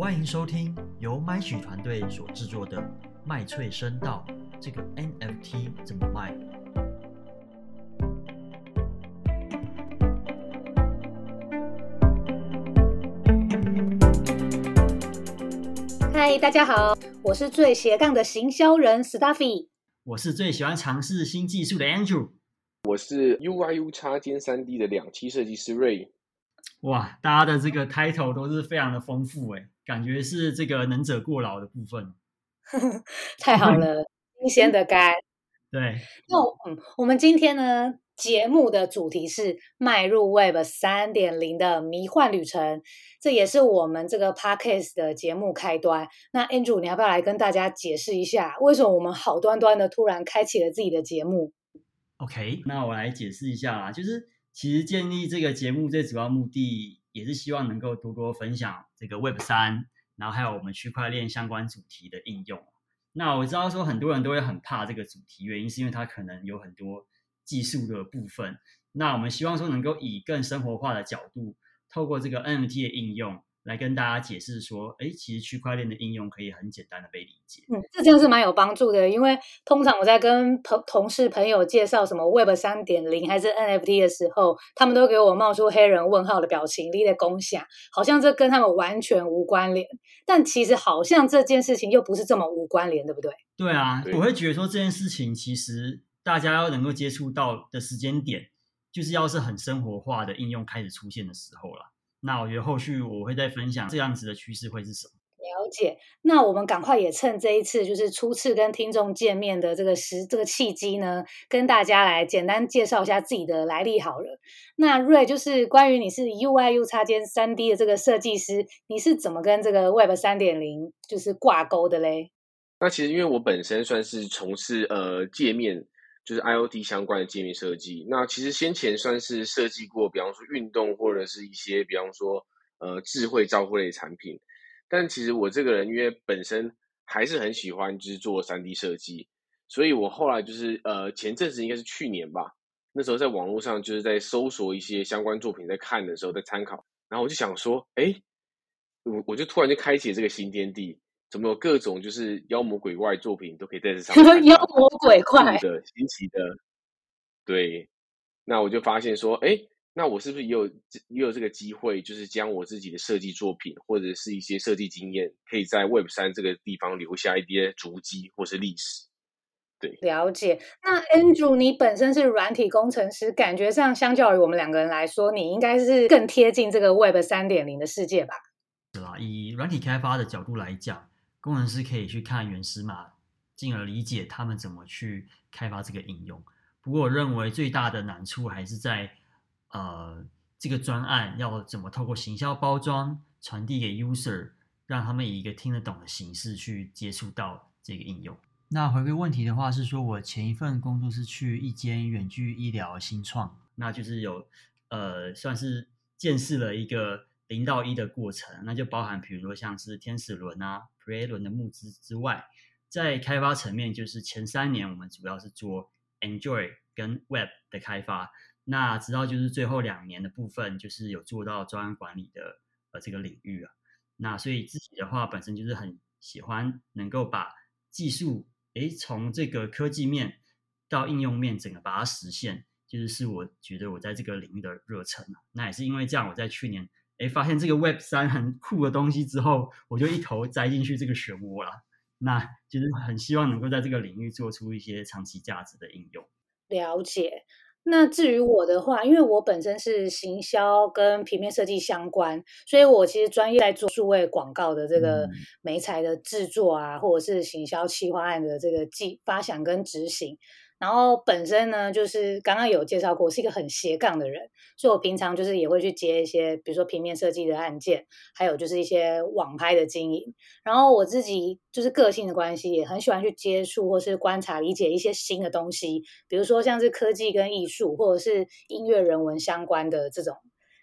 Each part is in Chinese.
欢迎收听由麦曲团队所制作的《麦翠声道》这个 NFT 怎么卖？嗨，大家好，我是最斜杠的行销人 Stuffy。我是最喜欢尝试新技术的 Andrew。我是 UIU 插肩三 D 的两栖设计师 Ray。哇，大家的这个 title 都是非常的丰富诶，感觉是这个能者过劳的部分。太好了，新鲜的肝。对，那嗯，我们今天呢节目的主题是迈入 Web 三点零的迷幻旅程，这也是我们这个 Podcast 的节目开端。那 Andrew，你要不要来跟大家解释一下，为什么我们好端端的突然开启了自己的节目？OK，那我来解释一下啦，就是其实建立这个节目最主要目的，也是希望能够多多分享这个 Web 三，然后还有我们区块链相关主题的应用。那我知道说很多人都会很怕这个主题，原因是因为它可能有很多技术的部分。那我们希望说能够以更生活化的角度，透过这个 NFT 的应用。来跟大家解释说，哎，其实区块链的应用可以很简单的被理解。嗯，这真的是蛮有帮助的，因为通常我在跟朋同事朋友介绍什么 Web 三点零还是 NFT 的时候，他们都给我冒出黑人问号的表情，立在共享，好像这跟他们完全无关联。但其实好像这件事情又不是这么无关联，对不对？对啊，我会觉得说这件事情其实大家要能够接触到的时间点，就是要是很生活化的应用开始出现的时候了。那我觉得后续我会再分享这样子的趋势会是什么？了解。那我们赶快也趁这一次就是初次跟听众见面的这个时这个契机呢，跟大家来简单介绍一下自己的来历好了。那瑞就是关于你是 UIU 插件三 D 的这个设计师，你是怎么跟这个 Web 三点零就是挂钩的嘞？那其实因为我本身算是从事呃界面。就是 IOT 相关的界面设计，那其实先前算是设计过，比方说运动或者是一些，比方说呃智慧照护类产品。但其实我这个人因为本身还是很喜欢就是做三 D 设计，所以我后来就是呃前阵子应该是去年吧，那时候在网络上就是在搜索一些相关作品，在看的时候在参考，然后我就想说，哎，我我就突然就开启了这个新天地。怎么有各种就是妖魔鬼怪作品都可以在这上面？妖魔鬼怪的新奇的，对。那我就发现说，哎，那我是不是也有也有这个机会，就是将我自己的设计作品或者是一些设计经验，可以在 Web 三这个地方留下一些足迹或是历史？对，了解。那 Andrew，你本身是软体工程师，感觉上相较于我们两个人来说，你应该是更贴近这个 Web 三点零的世界吧？是啦，以软体开发的角度来讲。工程师可以去看原始码，进而理解他们怎么去开发这个应用。不过，我认为最大的难处还是在呃，这个专案要怎么透过行销包装传递给 user，让他们以一个听得懂的形式去接触到这个应用。那回归问题的话，是说我前一份工作是去一间远距医疗新创，那就是有呃，算是见识了一个。零到一的过程，那就包含，比如说像是天使轮啊、Pre 轮的募资之外，在开发层面，就是前三年我们主要是做 Enjoy 跟 Web 的开发，那直到就是最后两年的部分，就是有做到专案管理的呃这个领域啊。那所以自己的话，本身就是很喜欢能够把技术，诶，从这个科技面到应用面，整个把它实现，就是是我觉得我在这个领域的热忱啊。那也是因为这样，我在去年。哎，发现这个 Web 三很酷的东西之后，我就一头栽进去这个漩涡了。那就是很希望能够在这个领域做出一些长期价值的应用。了解。那至于我的话，因为我本身是行销跟平面设计相关，所以我其实专业在做数位广告的这个媒材的制作啊，或者是行销企划案的这个计发想跟执行。然后本身呢，就是刚刚有介绍过，是一个很斜杠的人，所以我平常就是也会去接一些，比如说平面设计的案件，还有就是一些网拍的经营。然后我自己就是个性的关系，也很喜欢去接触或是观察、理解一些新的东西，比如说像是科技跟艺术，或者是音乐人文相关的这种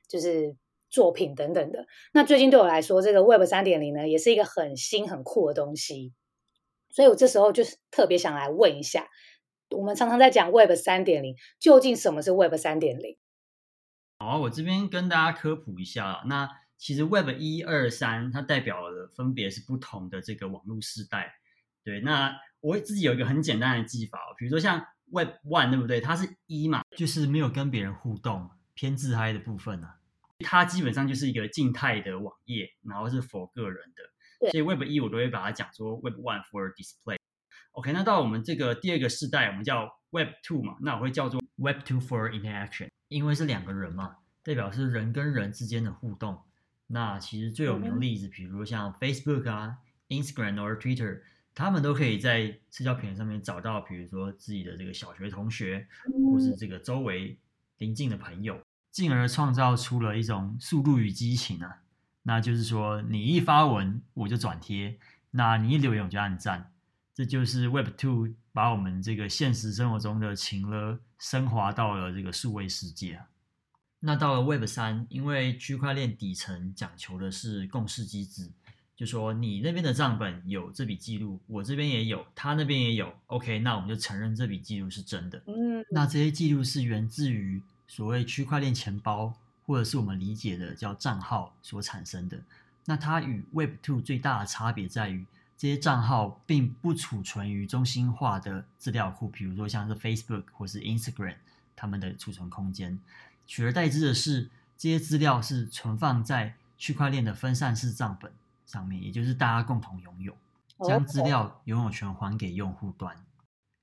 就是作品等等的。那最近对我来说，这个 Web 三点零呢，也是一个很新很酷的东西，所以我这时候就是特别想来问一下。我们常常在讲 Web 三点零，究竟什么是 Web 三点零？好，我这边跟大家科普一下。那其实 Web 一二三它代表的分别是不同的这个网络时代。对，那我自己有一个很简单的记法，比如说像 Web one 对不对？它是一嘛，就是没有跟别人互动、偏自嗨的部分呢。它基本上就是一个静态的网页，然后是 for 个人的。所以 Web 一我都会把它讲说 Web one for display。OK，那到我们这个第二个世代，我们叫 Web two 嘛，那我会叫做 Web two for interaction，因为是两个人嘛，代表是人跟人之间的互动。那其实最有名的例子，比如像 Facebook 啊、Instagram 或者 Twitter，他们都可以在社交平台上面找到，比如说自己的这个小学同学，或是这个周围邻近的朋友，进而创造出了一种速度与激情啊。那就是说，你一发文我就转贴，那你一留言我就按赞，这就是 Web Two 把我们这个现实生活中的情了升华到了这个数位世界啊。那到了 Web 三，因为区块链底层讲求的是共识机制，就说你那边的账本有这笔记录，我这边也有，他那边也有，OK，那我们就承认这笔记录是真的。嗯，那这些记录是源自于所谓区块链钱包，或者是我们理解的叫账号所产生的。那它与 Web Two 最大的差别在于，这些账号并不储存于中心化的资料库，比如说像是 Facebook 或是 Instagram 他们的储存空间。取而代之的是，这些资料是存放在区块链的分散式账本上面，也就是大家共同拥有，将资料拥有权还给用户端。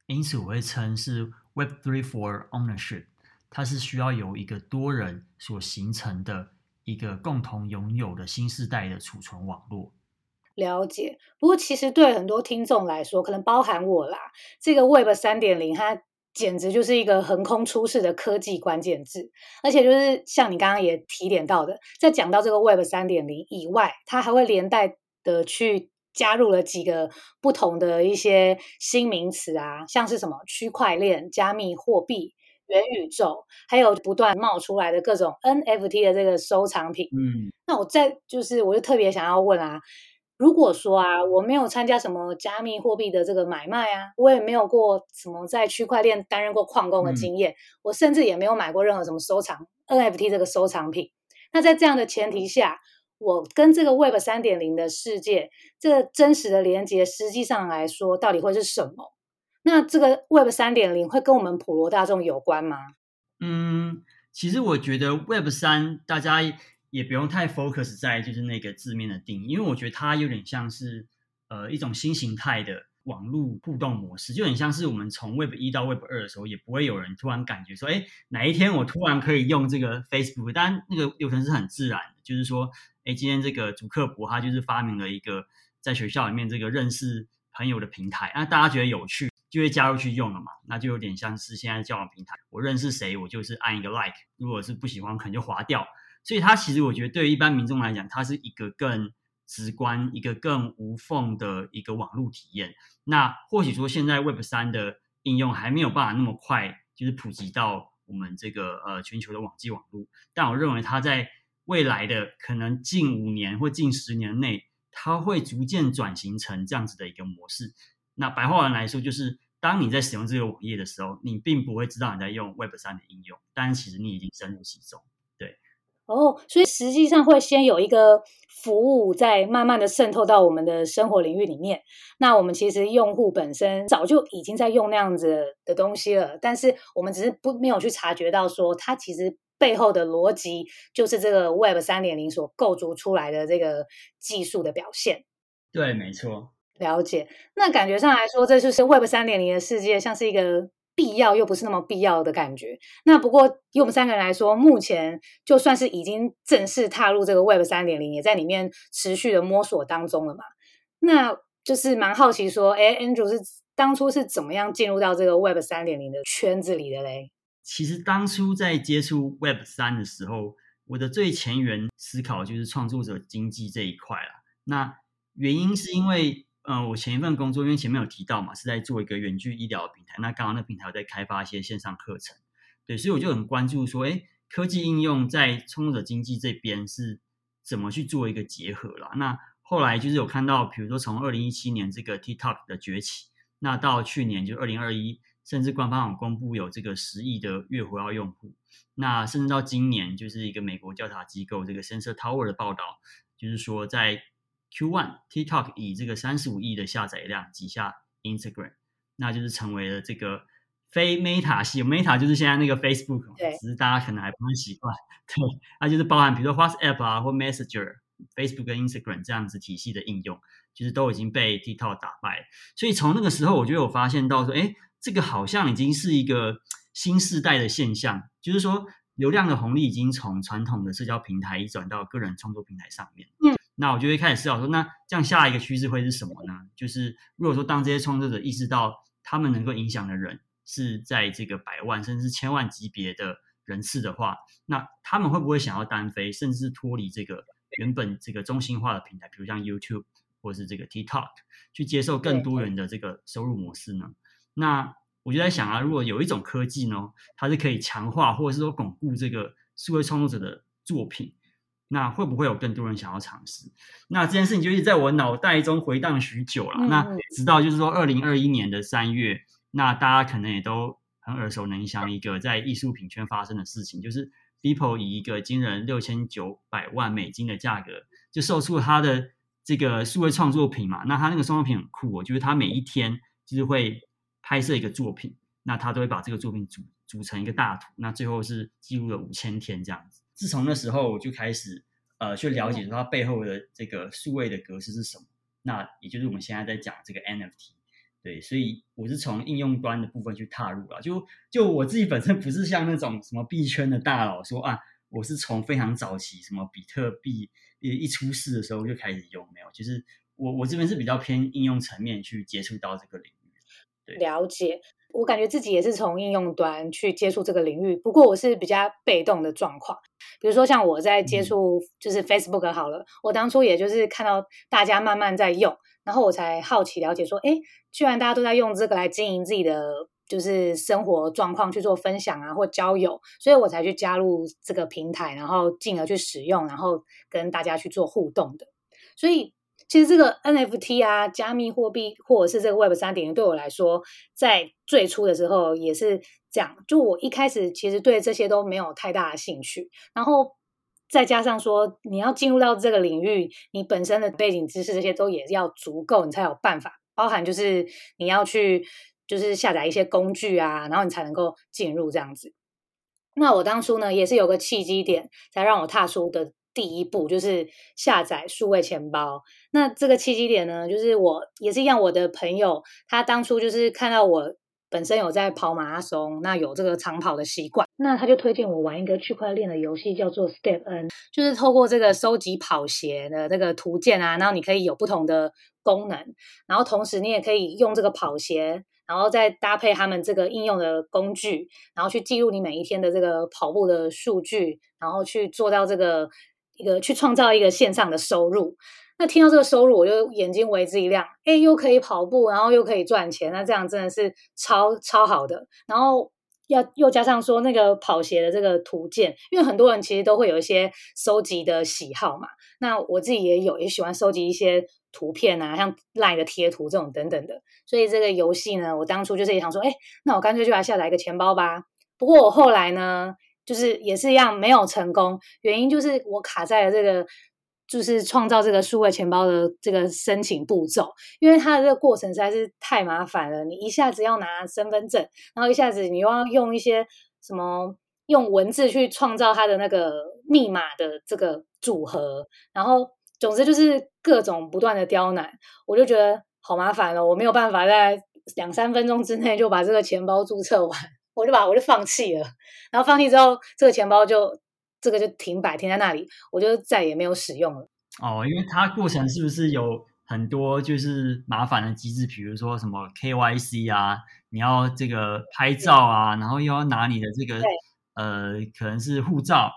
因此，我会称是 Web Three for Ownership，它是需要由一个多人所形成的一个共同拥有的新时代的储存网络。了解。不过，其实对很多听众来说，可能包含我啦，这个 Web 三点零它。简直就是一个横空出世的科技关键字，而且就是像你刚刚也提点到的，在讲到这个 Web 三点零以外，它还会连带的去加入了几个不同的一些新名词啊，像是什么区块链、加密货币、元宇宙，还有不断冒出来的各种 NFT 的这个收藏品。嗯，那我在就是我就特别想要问啊。如果说啊，我没有参加什么加密货币的这个买卖啊，我也没有过什么在区块链担任过矿工的经验，我甚至也没有买过任何什么收藏 NFT 这个收藏品。那在这样的前提下，我跟这个 Web 三点零的世界，这个真实的连接，实际上来说，到底会是什么？那这个 Web 三点零会跟我们普罗大众有关吗？嗯，其实我觉得 Web 三大家。也不用太 focus 在就是那个字面的定义，因为我觉得它有点像是呃一种新形态的网络互动模式，就很像是我们从 Web 一到 Web 二的时候，也不会有人突然感觉说，哎，哪一天我突然可以用这个 Facebook，当然那个流程是很自然的，就是说，哎，今天这个主克博他就是发明了一个在学校里面这个认识朋友的平台，那大家觉得有趣，就会加入去用了嘛，那就有点像是现在交往平台，我认识谁，我就是按一个 like，如果是不喜欢，可能就划掉。所以它其实我觉得对于一般民众来讲，它是一个更直观、一个更无缝的一个网络体验。那或许说现在 Web 三的应用还没有办法那么快，就是普及到我们这个呃全球的网际网络。但我认为它在未来的可能近五年或近十年内，它会逐渐转型成这样子的一个模式。那白话文来说，就是当你在使用这个网页的时候，你并不会知道你在用 Web 三的应用，但其实你已经深入其中。哦，所以实际上会先有一个服务在慢慢的渗透到我们的生活领域里面。那我们其实用户本身早就已经在用那样子的东西了，但是我们只是不没有去察觉到说它其实背后的逻辑就是这个 Web 三点零所构筑出来的这个技术的表现。对，没错。了解。那感觉上来说，这就是 Web 三点零的世界，像是一个。必要又不是那么必要的感觉。那不过以我们三个人来说，目前就算是已经正式踏入这个 Web 三点零，也在里面持续的摸索当中了嘛。那就是蛮好奇说，哎，Andrew 是当初是怎么样进入到这个 Web 三点零的圈子里的嘞？其实当初在接触 Web 三的时候，我的最前缘思考就是创作者经济这一块了。那原因是因为。嗯，我前一份工作，因为前面有提到嘛，是在做一个远距医疗平台。那刚刚那平台在开发一些线上课程，对，所以我就很关注说，哎，科技应用在创作者经济这边是怎么去做一个结合啦。那后来就是有看到，比如说从二零一七年这个 TikTok 的崛起，那到去年就二零二一甚至官方有公布有这个十亿的月活跃用户。那甚至到今年，就是一个美国调查机构这个 Sensor Tower 的报道，就是说在 Q1 TikTok 以这个三十五亿的下载量挤下 Instagram，那就是成为了这个非 Meta 系，Meta 就是现在那个 Facebook，只是大家可能还不太习惯。对，它就是包含比如说 WhatsApp 啊或 Messenger、Facebook 跟 Instagram 这样子体系的应用，其实都已经被 TikTok 打败。所以从那个时候，我就有发现到说，哎，这个好像已经是一个新时代的现象，就是说流量的红利已经从传统的社交平台移转到个人创作平台上面。嗯。那我就会开始思考说，那这样下一个趋势会是什么呢？就是如果说当这些创作者意识到他们能够影响的人是在这个百万甚至千万级别的人次的话，那他们会不会想要单飞，甚至脱离这个原本这个中心化的平台，比如像 YouTube 或是这个 TikTok，去接受更多元的这个收入模式呢？那我就在想啊，如果有一种科技呢，它是可以强化或者是说巩固这个数位创作者的作品。那会不会有更多人想要尝试？那这件事情就一直在我脑袋中回荡许久了。那直到就是说，二零二一年的三月，那大家可能也都很耳熟能详一个在艺术品圈发生的事情，就是 People 以一个惊人六千九百万美金的价格，就售出了他的这个数位创作品嘛。那他那个创作品很酷哦，就是他每一天就是会拍摄一个作品，那他都会把这个作品组组成一个大图，那最后是记录了五千天这样子。自从那时候，我就开始呃去了解它背后的这个数位的格式是什么。那也就是我们现在在讲这个 NFT，对，所以我是从应用端的部分去踏入了。就就我自己本身不是像那种什么币圈的大佬说啊，我是从非常早期什么比特币一一出世的时候就开始用，没有，就是我我这边是比较偏应用层面去接触到这个领域。对，了解。我感觉自己也是从应用端去接触这个领域，不过我是比较被动的状况。比如说像我在接触就是 Facebook 好了，我当初也就是看到大家慢慢在用，然后我才好奇了解说，哎，居然大家都在用这个来经营自己的就是生活状况去做分享啊或交友，所以我才去加入这个平台，然后进而去使用，然后跟大家去做互动的。所以。其实这个 NFT 啊，加密货币或者是这个 Web 三点零，对我来说，在最初的时候也是这样。就我一开始其实对这些都没有太大的兴趣，然后再加上说你要进入到这个领域，你本身的背景知识这些都也要足够，你才有办法。包含就是你要去就是下载一些工具啊，然后你才能够进入这样子。那我当初呢，也是有个契机点，才让我踏出的。第一步就是下载数位钱包。那这个契机点呢，就是我也是一样，我的朋友他当初就是看到我本身有在跑马拉松，那有这个长跑的习惯，那他就推荐我玩一个区块链的游戏，叫做 Step N，就是透过这个收集跑鞋的这个图鉴啊，然后你可以有不同的功能，然后同时你也可以用这个跑鞋。然后再搭配他们这个应用的工具，然后去记录你每一天的这个跑步的数据，然后去做到这个。一个去创造一个线上的收入，那听到这个收入，我就眼睛为之一亮，哎，又可以跑步，然后又可以赚钱，那这样真的是超超好的。然后要又加上说那个跑鞋的这个图鉴，因为很多人其实都会有一些收集的喜好嘛，那我自己也有，也喜欢收集一些图片啊，像赖的贴图这种等等的。所以这个游戏呢，我当初就是也想说，哎，那我干脆就来下载一个钱包吧。不过我后来呢。就是也是一样没有成功，原因就是我卡在了这个，就是创造这个数位钱包的这个申请步骤，因为它的这个过程实在是太麻烦了。你一下子要拿身份证，然后一下子你又要用一些什么用文字去创造它的那个密码的这个组合，然后总之就是各种不断的刁难，我就觉得好麻烦了，我没有办法在两三分钟之内就把这个钱包注册完。我就把我就放弃了，然后放弃之后，这个钱包就这个就停摆停在那里，我就再也没有使用了。哦，因为它过程是不是有很多就是麻烦的机制，比如说什么 KYC 啊，你要这个拍照啊，然后又要拿你的这个呃可能是护照，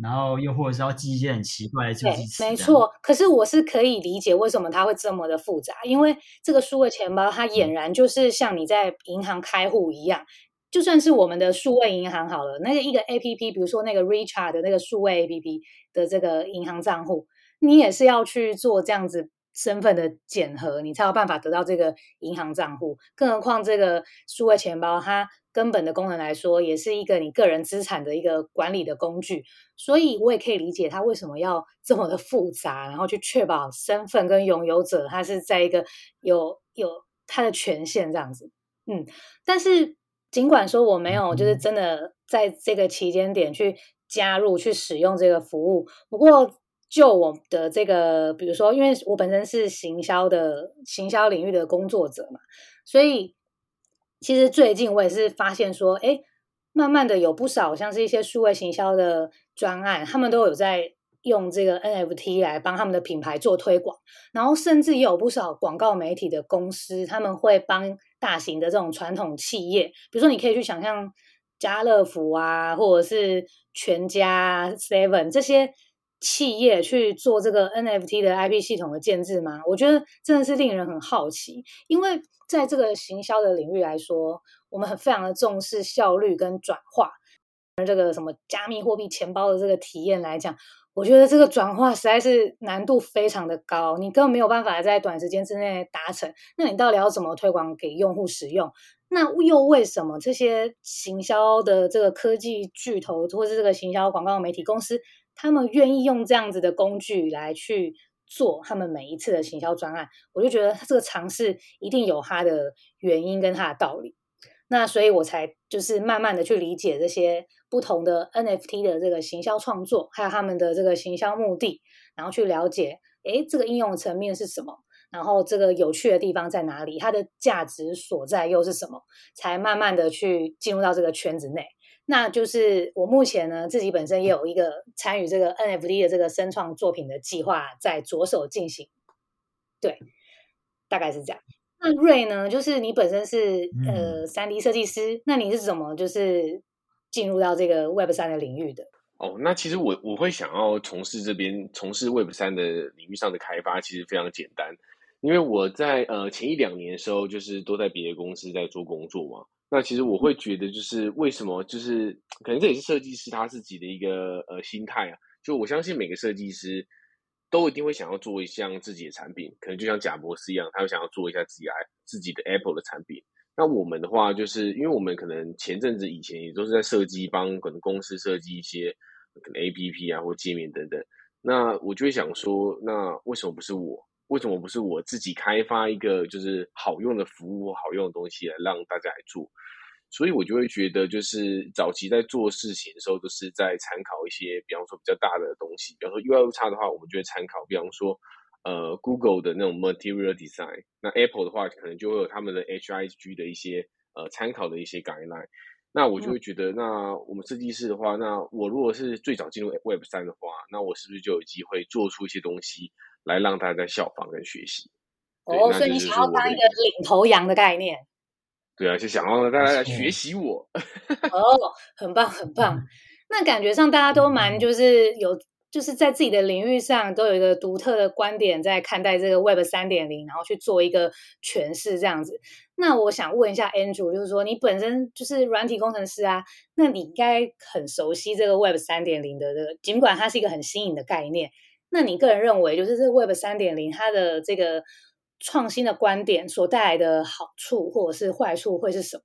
然后又或者是要记一些很奇怪的助记词。没错，可是我是可以理解为什么它会这么的复杂，因为这个数位钱包它俨然就是像你在银行开户一样。就算是我们的数位银行好了，那个一个 A P P，比如说那个 Richard 的那个数位 A P P 的这个银行账户，你也是要去做这样子身份的检核，你才有办法得到这个银行账户。更何况这个数位钱包，它根本的功能来说，也是一个你个人资产的一个管理的工具。所以我也可以理解它为什么要这么的复杂，然后去确保身份跟拥有者，他是在一个有有他的权限这样子。嗯，但是尽管说我没有，就是真的在这个期间点去加入去使用这个服务，不过。就我的这个，比如说，因为我本身是行销的行销领域的工作者嘛，所以其实最近我也是发现说，哎，慢慢的有不少像是一些数位行销的专案，他们都有在用这个 NFT 来帮他们的品牌做推广，然后甚至也有不少广告媒体的公司，他们会帮大型的这种传统企业，比如说你可以去想象家乐福啊，或者是全家、Seven 这些。企业去做这个 NFT 的 IP 系统的建制吗？我觉得真的是令人很好奇，因为在这个行销的领域来说，我们很非常的重视效率跟转化。而这个什么加密货币钱包的这个体验来讲，我觉得这个转化实在是难度非常的高，你根本没有办法在短时间之内达成。那你到底要怎么推广给用户使用？那又为什么这些行销的这个科技巨头，或是这个行销广告媒体公司？他们愿意用这样子的工具来去做他们每一次的行销专案，我就觉得他这个尝试一定有它的原因跟它的道理。那所以我才就是慢慢的去理解这些不同的 NFT 的这个行销创作，还有他们的这个行销目的，然后去了解，诶，这个应用层面是什么，然后这个有趣的地方在哪里，它的价值所在又是什么，才慢慢的去进入到这个圈子内。那就是我目前呢，自己本身也有一个参与这个 NFT 的这个生创作品的计划在着手进行，对，大概是这样。那瑞呢，就是你本身是呃三 D 设计师，那你是怎么就是进入到这个 Web 三的领域的？哦，那其实我我会想要从事这边从事 Web 三的领域上的开发，其实非常简单，因为我在呃前一两年的时候，就是都在别的公司在做工作嘛。那其实我会觉得，就是为什么，就是可能这也是设计师他自己的一个呃心态啊。就我相信每个设计师都一定会想要做一项自己的产品，可能就像贾博士一样，他会想要做一下自己 i 自己的 Apple 的产品。那我们的话，就是因为我们可能前阵子以前也都是在设计，帮可能公司设计一些可能 A P P 啊或界面等等。那我就会想说，那为什么不是我？为什么不是我自己开发一个就是好用的服务、好用的东西来让大家来做？所以我就会觉得，就是早期在做事情的时候，都是在参考一些，比方说比较大的东西，比方说 UI 差的话，我们就会参考，比方说呃 Google 的那种 Material Design，那 Apple 的话，可能就会有他们的 HIG 的一些呃参考的一些 guideline。那我就会觉得，那我们设计师的话，那我如果是最早进入 Web 三的话，那我是不是就有机会做出一些东西？来让大家效仿跟学习哦，所以你想要当一个领头羊的概念，对啊，就想让大家来学习我。哦，很棒很棒。那感觉上大家都蛮就是有，就是在自己的领域上都有一个独特的观点，在看待这个 Web 三点零，然后去做一个诠释这样子。那我想问一下 Andrew，就是说你本身就是软体工程师啊，那你应该很熟悉这个 Web 三点零的这个，尽管它是一个很新颖的概念。那你个人认为，就是这 Web 三点零它的这个创新的观点所带来的好处或者是坏处会是什么？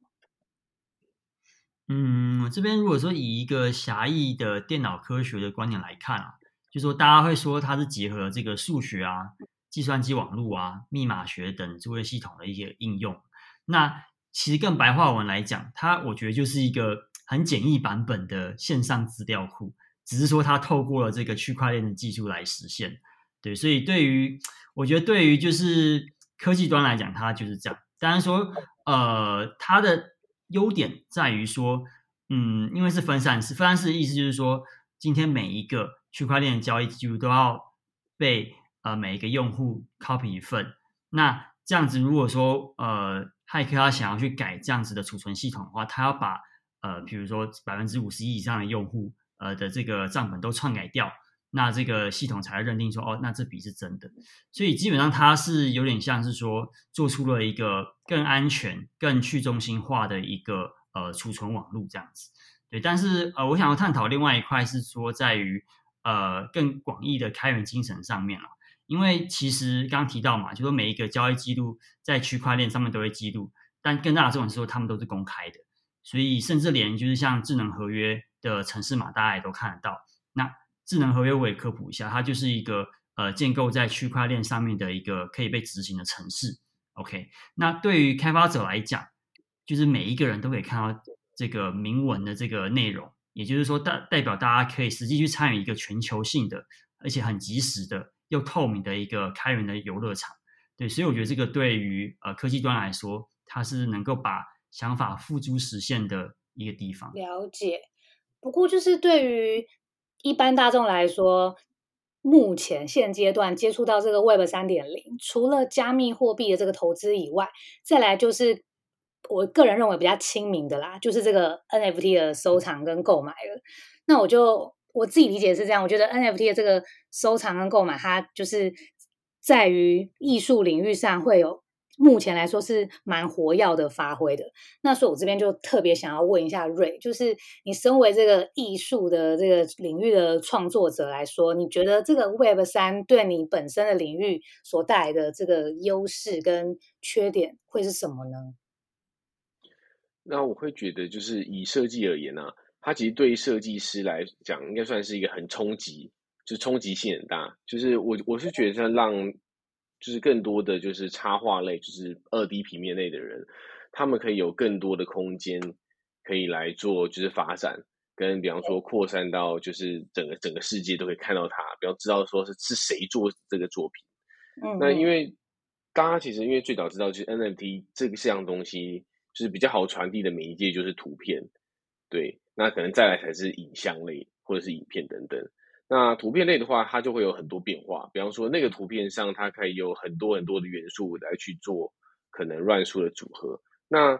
嗯，我这边如果说以一个狭义的电脑科学的观点来看啊，就说大家会说它是结合这个数学啊、计算机网络啊、密码学等智慧系统的一些应用。那其实更白话文来讲，它我觉得就是一个很简易版本的线上资料库。只是说它透过了这个区块链的技术来实现，对，所以对于我觉得对于就是科技端来讲，它就是这样。当然说，呃，它的优点在于说，嗯，因为是分散式，分散式的意思就是说，今天每一个区块链的交易记录都要被呃每一个用户 copy 一份。那这样子，如果说呃骇客他想要去改这样子的储存系统的话，他要把呃比如说百分之五十以上的用户。呃的这个账本都篡改掉，那这个系统才认定说哦，那这笔是真的。所以基本上它是有点像是说做出了一个更安全、更去中心化的一个呃储存网络这样子。对，但是呃，我想要探讨另外一块是说在于呃更广义的开源精神上面了。因为其实刚刚提到嘛，就说每一个交易记录在区块链上面都会记录，但更大的重点是说他们都是公开的，所以甚至连就是像智能合约的城市码，大家也都看得到。那智能合约我也科普一下，它就是一个呃建构在区块链上面的一个可以被执行的城市。OK，那对于开发者来讲，就是每一个人都可以看到这个明文的这个内容，也就是说代代表大家可以实际去参与一个全球性的，而且很及时的又透明的一个开源的游乐场。对，所以我觉得这个对于呃科技端来说，它是能够把想法付诸实现的一个地方。了解，不过就是对于一般大众来说，目前现阶段接触到这个 Web 三点零，除了加密货币的这个投资以外，再来就是我个人认为比较亲民的啦，就是这个 NFT 的收藏跟购买了。那我就我自己理解是这样，我觉得 NFT 的这个收藏跟购买，它就是在于艺术领域上会有。目前来说是蛮活跃的发挥的，那所以我这边就特别想要问一下瑞，就是你身为这个艺术的这个领域的创作者来说，你觉得这个 Web 三对你本身的领域所带来的这个优势跟缺点会是什么呢？那我会觉得，就是以设计而言呢，它其实对设计师来讲，应该算是一个很冲击，就冲击性很大。就是我我是觉得让。就是更多的就是插画类，就是二 D 平面类的人，他们可以有更多的空间，可以来做就是发展，跟比方说扩散到就是整个整个世界都可以看到它，比方知道说是是谁做这个作品。嗯，那因为大家其实因为最早知道就是 NFT 这个项东西，就是比较好传递的媒介就是图片，对，那可能再来才是影像类或者是影片等等。那图片类的话，它就会有很多变化。比方说，那个图片上它可以有很多很多的元素来去做可能乱数的组合。那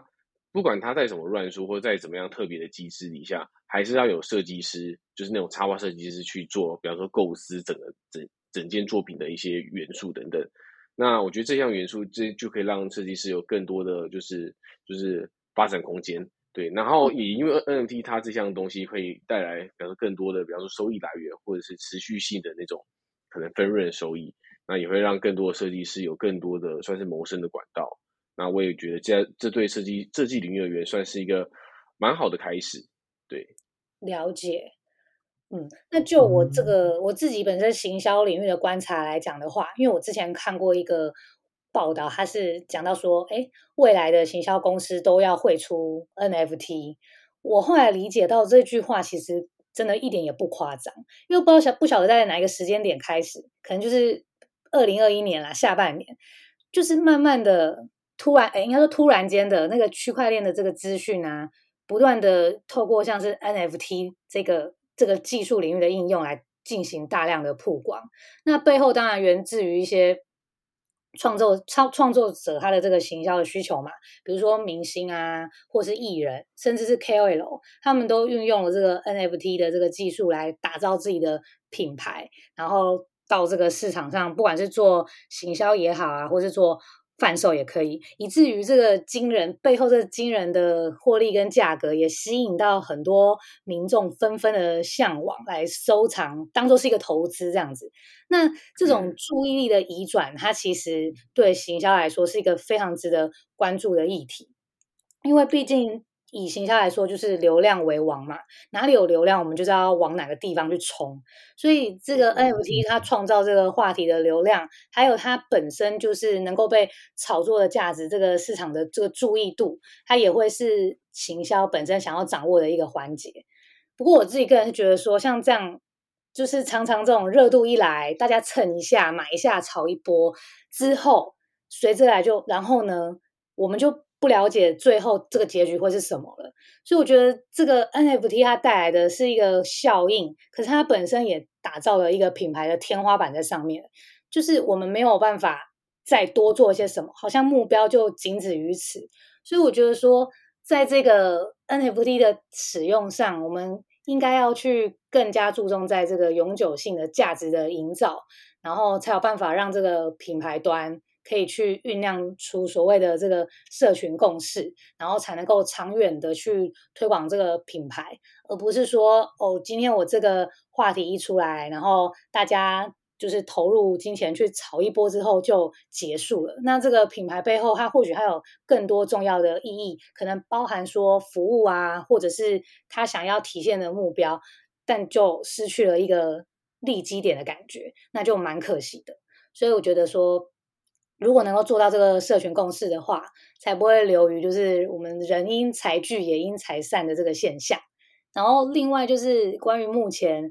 不管它在什么乱数，或在怎么样特别的机制底下，还是要有设计师，就是那种插画设计师去做，比方说构思整个整整件作品的一些元素等等。那我觉得这项元素，这就可以让设计师有更多的就是就是发展空间。对，然后也因为 NFT 它这项东西会带来，比方说更多的，比方说收益来源，或者是持续性的那种可能分润收益，那也会让更多的设计师有更多的算是谋生的管道。那我也觉得这这对设计设计领域而言算是一个蛮好的开始。对，了解。嗯，那就我这个我自己本身行销领域的观察来讲的话，因为我之前看过一个。报道，他是讲到说，哎，未来的行销公司都要会出 NFT。我后来理解到这句话，其实真的一点也不夸张，因为不知道晓不晓得在哪一个时间点开始，可能就是二零二一年啦，下半年，就是慢慢的突然，哎，应该说突然间的那个区块链的这个资讯啊，不断的透过像是 NFT 这个这个技术领域的应用来进行大量的曝光。那背后当然源自于一些。创作创创作者他的这个行销的需求嘛，比如说明星啊，或是艺人，甚至是 KOL，他们都运用了这个 NFT 的这个技术来打造自己的品牌，然后到这个市场上，不管是做行销也好啊，或是做。贩售也可以，以至于这个惊人背后这惊人的获利跟价格，也吸引到很多民众纷纷的向往来收藏，当做是一个投资这样子。那这种注意力的移转，它其实对行销来说是一个非常值得关注的议题，因为毕竟。以行销来说，就是流量为王嘛，哪里有流量，我们就知道往哪个地方去冲。所以这个 NFT 它创造这个话题的流量，还有它本身就是能够被炒作的价值，这个市场的这个注意度，它也会是行销本身想要掌握的一个环节。不过我自己个人是觉得说，像这样，就是常常这种热度一来，大家蹭一下、买一下、炒一波之后，随之来就，然后呢，我们就。不了解最后这个结局会是什么了，所以我觉得这个 NFT 它带来的是一个效应，可是它本身也打造了一个品牌的天花板在上面，就是我们没有办法再多做一些什么，好像目标就仅止于此。所以我觉得说，在这个 NFT 的使用上，我们应该要去更加注重在这个永久性的价值的营造，然后才有办法让这个品牌端。可以去酝酿出所谓的这个社群共识，然后才能够长远的去推广这个品牌，而不是说哦，今天我这个话题一出来，然后大家就是投入金钱去炒一波之后就结束了。那这个品牌背后，它或许还有更多重要的意义，可能包含说服务啊，或者是他想要体现的目标，但就失去了一个利基点的感觉，那就蛮可惜的。所以我觉得说，如果能够做到这个社群共识的话，才不会流于就是我们人因财聚，也因财散的这个现象。然后另外就是关于目前。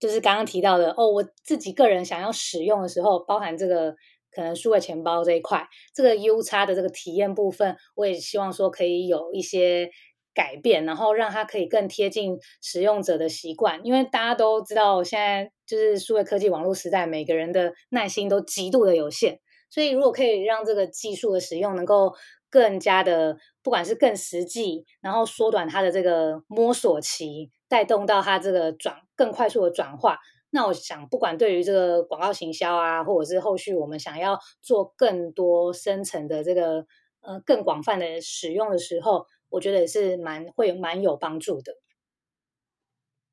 就是刚刚提到的哦，我自己个人想要使用的时候，包含这个可能数位钱包这一块，这个 U 差的这个体验部分，我也希望说可以有一些改变，然后让它可以更贴近使用者的习惯。因为大家都知道，现在就是数位科技网络时代，每个人的耐心都极度的有限，所以如果可以让这个技术的使用能够更加的，不管是更实际，然后缩短它的这个摸索期。带动到它这个转更快速的转化，那我想不管对于这个广告行销啊，或者是后续我们想要做更多深层的这个呃更广泛的使用的时候，我觉得也是蛮会蛮有帮助的。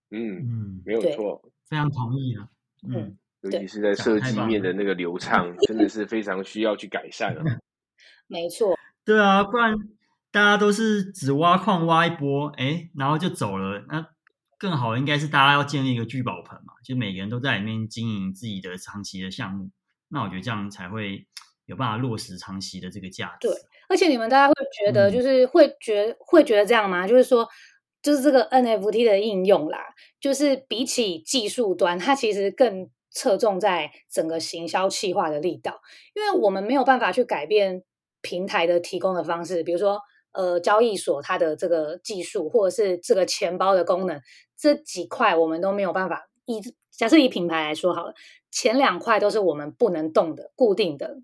嗯嗯，没有错，非常同意啊。嗯，尤其是在设计面的那个流畅，真的是非常需要去改善了。没错。对啊，不然大家都是只挖矿挖一波，哎，然后就走了，那。更好的应该是大家要建立一个聚宝盆嘛，就每个人都在里面经营自己的长期的项目，那我觉得这样才会有办法落实长期的这个价值。对，而且你们大家会觉得，就是会觉会觉得这样吗？就是说，就是这个 NFT 的应用啦，就是比起技术端，它其实更侧重在整个行销企划的力道，因为我们没有办法去改变平台的提供的方式，比如说。呃，交易所它的这个技术，或者是这个钱包的功能，这几块我们都没有办法。以假设以品牌来说好了，前两块都是我们不能动的、固定的。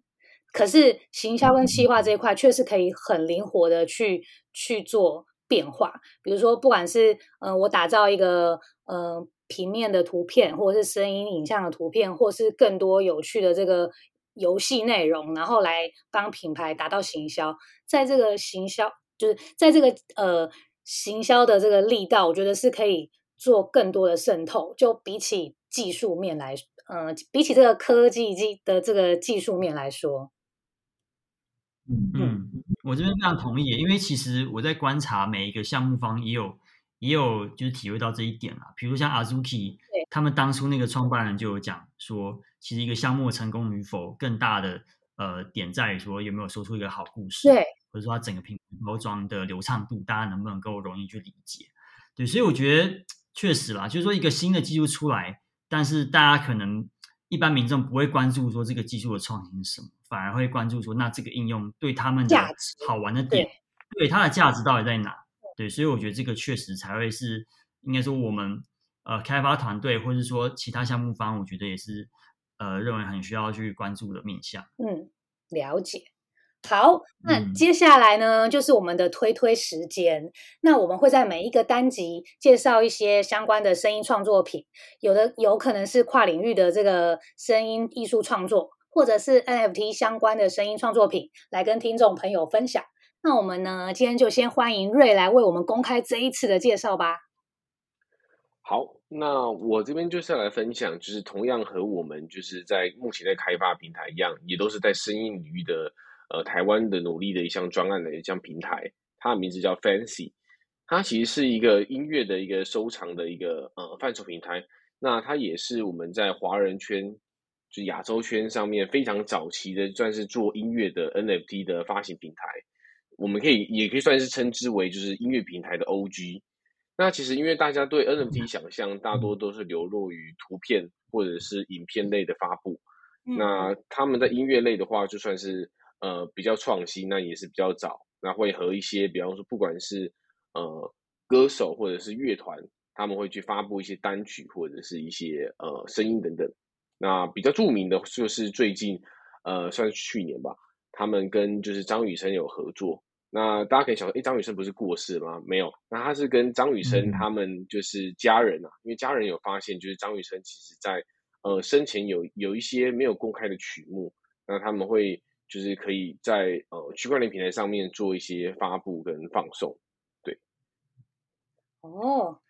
可是行销跟企划这一块，却是可以很灵活的去去做变化。比如说，不管是呃，我打造一个呃平面的图片，或者是声音影像的图片，或是更多有趣的这个。游戏内容，然后来帮品牌达到行销，在这个行销，就是在这个呃行销的这个力道，我觉得是可以做更多的渗透。就比起技术面来，呃，比起这个科技技的这个技术面来说，嗯嗯，我这边非常同意，因为其实我在观察每一个项目方，也有也有就是体会到这一点啦。比如像 Azuki，他们当初那个创办人就有讲说。其实一个项目成功与否，更大的呃点在于说有没有说出一个好故事，对，或者说它整个品牌包装的流畅度，大家能不能够容易去理解？对，所以我觉得确实啦，就是说一个新的技术出来，但是大家可能一般民众不会关注说这个技术的创新是什么，反而会关注说那这个应用对他们的好玩的点，对它的价值到底在哪？对，所以我觉得这个确实才会是应该说我们呃开发团队或者说其他项目方，我觉得也是。呃，认为很需要去关注的面向。嗯，了解。好，那接下来呢，就是我们的推推时间。那我们会在每一个单集介绍一些相关的声音创作品，有的有可能是跨领域的这个声音艺术创作，或者是 NFT 相关的声音创作品，来跟听众朋友分享。那我们呢，今天就先欢迎瑞来为我们公开这一次的介绍吧。好。那我这边就是要来分享，就是同样和我们就是在目前在开发平台一样，也都是在声音领域的呃台湾的努力的一项专案的一项平台，它的名字叫 Fancy，它其实是一个音乐的一个收藏的一个呃范畴平台，那它也是我们在华人圈就亚洲圈上面非常早期的算是做音乐的 NFT 的发行平台，我们可以也可以算是称之为就是音乐平台的 OG。那其实，因为大家对 NFT 想象大多都是流落于图片或者是影片类的发布，那他们在音乐类的话，就算是呃比较创新，那也是比较早，那会和一些，比方说不管是呃歌手或者是乐团，他们会去发布一些单曲或者是一些呃声音等等。那比较著名的就是最近呃算是去年吧，他们跟就是张雨生有合作。那大家可以想说，哎，张雨生不是过世吗？没有，那他是跟张雨生他们就是家人啊，因为家人有发现，就是张雨生其实在呃生前有有一些没有公开的曲目，那他们会就是可以在呃区块链平台上面做一些发布跟放送，对。哦，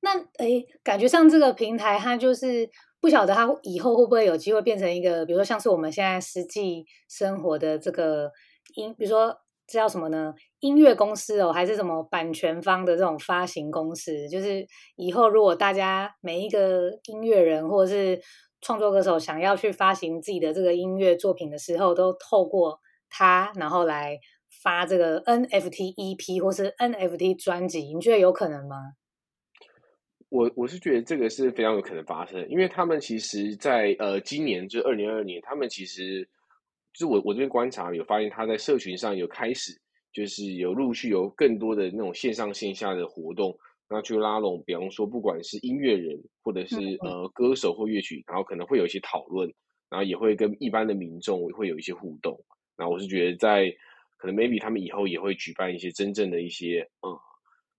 那哎，感觉上这个平台它就是不晓得它以后会不会有机会变成一个，比如说像是我们现在实际生活的这个音，比如说这叫什么呢？音乐公司哦，还是什么版权方的这种发行公司？就是以后如果大家每一个音乐人或者是创作歌手想要去发行自己的这个音乐作品的时候，都透过它，然后来发这个 NFT EP 或是 NFT 专辑，你觉得有可能吗？我我是觉得这个是非常有可能发生，因为他们其实，在呃今年就二零二二年，他们其实就我我这边观察有发现，他在社群上有开始，就是有陆续有更多的那种线上线下的活动，那去拉拢，比方说不管是音乐人或者是呃歌手或乐曲，然后可能会有一些讨论，然后也会跟一般的民众会有一些互动。那我是觉得在可能 maybe 他们以后也会举办一些真正的一些嗯。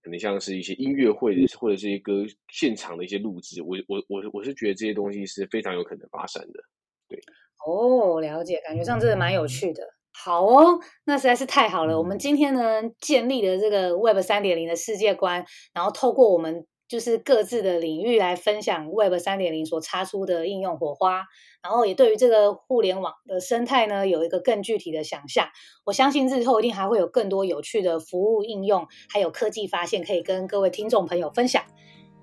可能像是一些音乐会的，或者是一些歌现场的一些录制，我我我我是觉得这些东西是非常有可能发生的。对，哦，了解，感觉上真的蛮有趣的。好哦，那实在是太好了。我们今天呢，建立了这个 Web 三点零的世界观，然后透过我们。就是各自的领域来分享 Web 三点零所擦出的应用火花，然后也对于这个互联网的生态呢有一个更具体的想象。我相信日后一定还会有更多有趣的服务应用，还有科技发现可以跟各位听众朋友分享。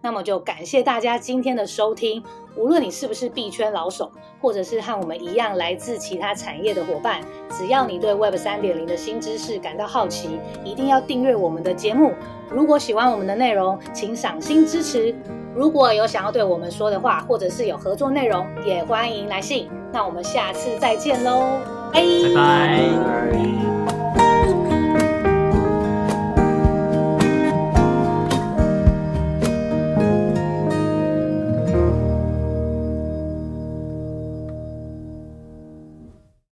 那么就感谢大家今天的收听。无论你是不是币圈老手，或者是和我们一样来自其他产业的伙伴，只要你对 Web 三点零的新知识感到好奇，一定要订阅我们的节目。如果喜欢我们的内容，请赏心支持。如果有想要对我们说的话，或者是有合作内容，也欢迎来信。那我们下次再见喽，拜拜。